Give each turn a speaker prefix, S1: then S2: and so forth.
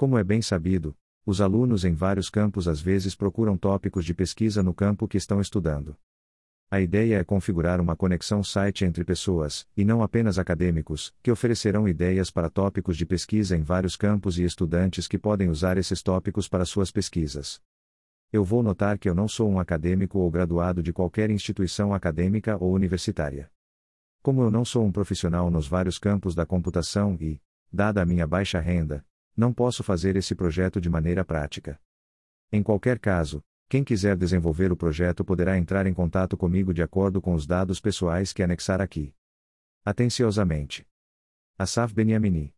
S1: Como é bem sabido, os alunos em vários campos às vezes procuram tópicos de pesquisa no campo que estão estudando. A ideia é configurar uma conexão site entre pessoas, e não apenas acadêmicos, que oferecerão ideias para tópicos de pesquisa em vários campos e estudantes que podem usar esses tópicos para suas pesquisas. Eu vou notar que eu não sou um acadêmico ou graduado de qualquer instituição acadêmica ou universitária. Como eu não sou um profissional nos vários campos da computação e, dada a minha baixa renda, não posso fazer esse projeto de maneira prática. Em qualquer caso, quem quiser desenvolver o projeto poderá entrar em contato comigo de acordo com os dados pessoais que anexar aqui. Atenciosamente. Asaf Beniamini